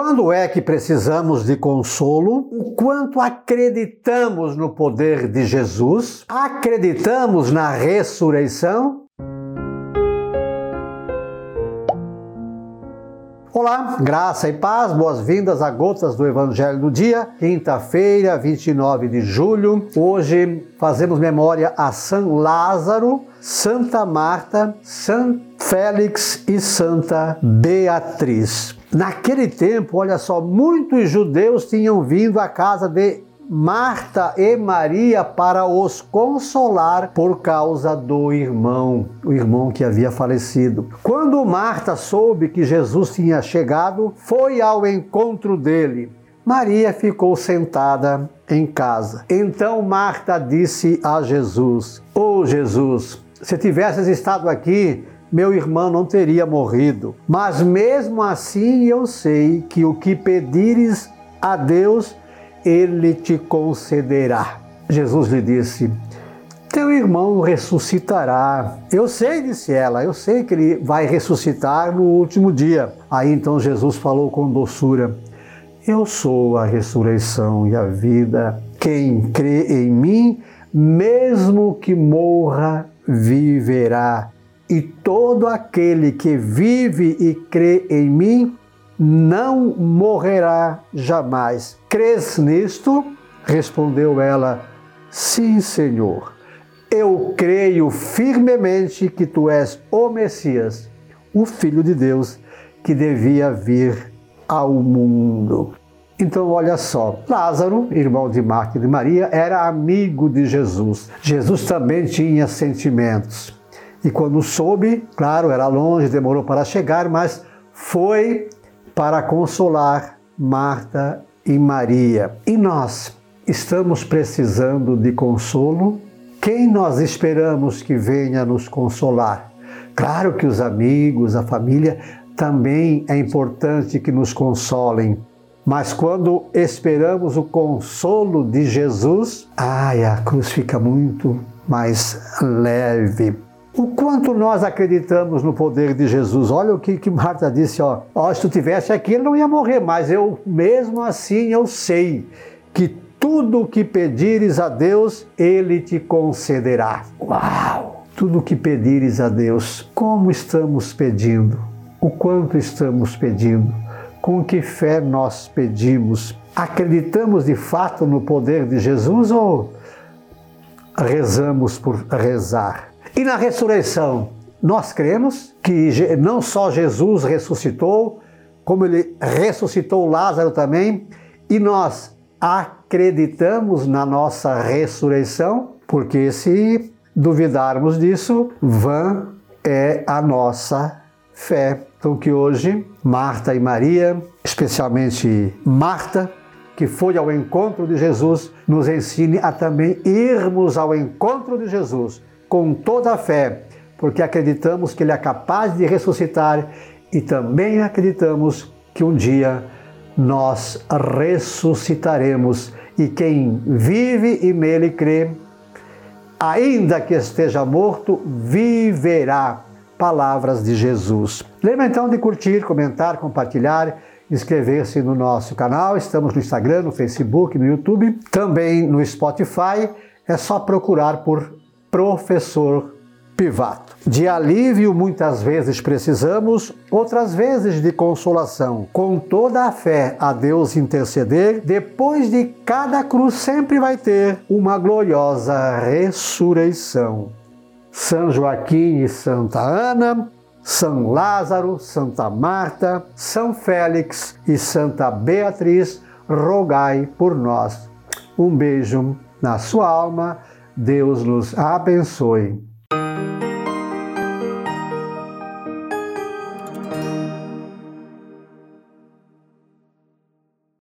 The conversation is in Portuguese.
Quando é que precisamos de consolo? O quanto acreditamos no poder de Jesus? Acreditamos na ressurreição? Olá, graça e paz, boas-vindas a Gotas do Evangelho do Dia, quinta-feira, 29 de julho. Hoje fazemos memória a São Lázaro, Santa Marta, São Félix e Santa Beatriz. Naquele tempo, olha só, muitos judeus tinham vindo à casa de Marta e Maria para os consolar por causa do irmão, o irmão que havia falecido. Quando Marta soube que Jesus tinha chegado, foi ao encontro dele. Maria ficou sentada em casa. Então Marta disse a Jesus: Oh Jesus, se tivesses estado aqui, meu irmão não teria morrido. Mas mesmo assim eu sei que o que pedires a Deus, ele te concederá. Jesus lhe disse: Teu irmão ressuscitará. Eu sei, disse ela, eu sei que ele vai ressuscitar no último dia. Aí então Jesus falou com doçura: Eu sou a ressurreição e a vida. Quem crê em mim, mesmo que morra, viverá. E todo aquele que vive e crê em mim não morrerá jamais. Crês nisto? Respondeu ela: Sim, Senhor. Eu creio firmemente que tu és o Messias, o Filho de Deus, que devia vir ao mundo. Então, olha só, Lázaro, irmão de Marta e de Maria, era amigo de Jesus. Jesus também tinha sentimentos. E quando soube, claro, era longe, demorou para chegar, mas foi para consolar Marta e Maria. E nós estamos precisando de consolo? Quem nós esperamos que venha nos consolar? Claro que os amigos, a família, também é importante que nos consolem. Mas quando esperamos o consolo de Jesus, ai, a cruz fica muito mais leve. O quanto nós acreditamos no poder de Jesus. Olha o que, que Marta disse, ó. ó. Se tu tivesse aqui, ele não ia morrer, mas eu mesmo assim eu sei que tudo o que pedires a Deus, ele te concederá. Uau! Tudo o que pedires a Deus, como estamos pedindo? O quanto estamos pedindo? Com que fé nós pedimos? Acreditamos de fato no poder de Jesus ou rezamos por rezar? E na ressurreição, nós cremos que não só Jesus ressuscitou, como ele ressuscitou Lázaro também, e nós acreditamos na nossa ressurreição, porque se duvidarmos disso, vã é a nossa fé. Então que hoje Marta e Maria, especialmente Marta, que foi ao encontro de Jesus, nos ensine a também irmos ao encontro de Jesus com toda a fé, porque acreditamos que Ele é capaz de ressuscitar e também acreditamos que um dia nós ressuscitaremos e quem vive e nele crê, ainda que esteja morto, viverá. Palavras de Jesus. Lembra então de curtir, comentar, compartilhar, inscrever-se no nosso canal. Estamos no Instagram, no Facebook, no YouTube, também no Spotify. É só procurar por professor Pivato. De alívio muitas vezes precisamos, outras vezes de consolação. Com toda a fé a Deus interceder, depois de cada cruz sempre vai ter uma gloriosa ressurreição. São Joaquim e Santa Ana, São Lázaro, Santa Marta, São Félix e Santa Beatriz, rogai por nós. Um beijo na sua alma Deus nos abençoe.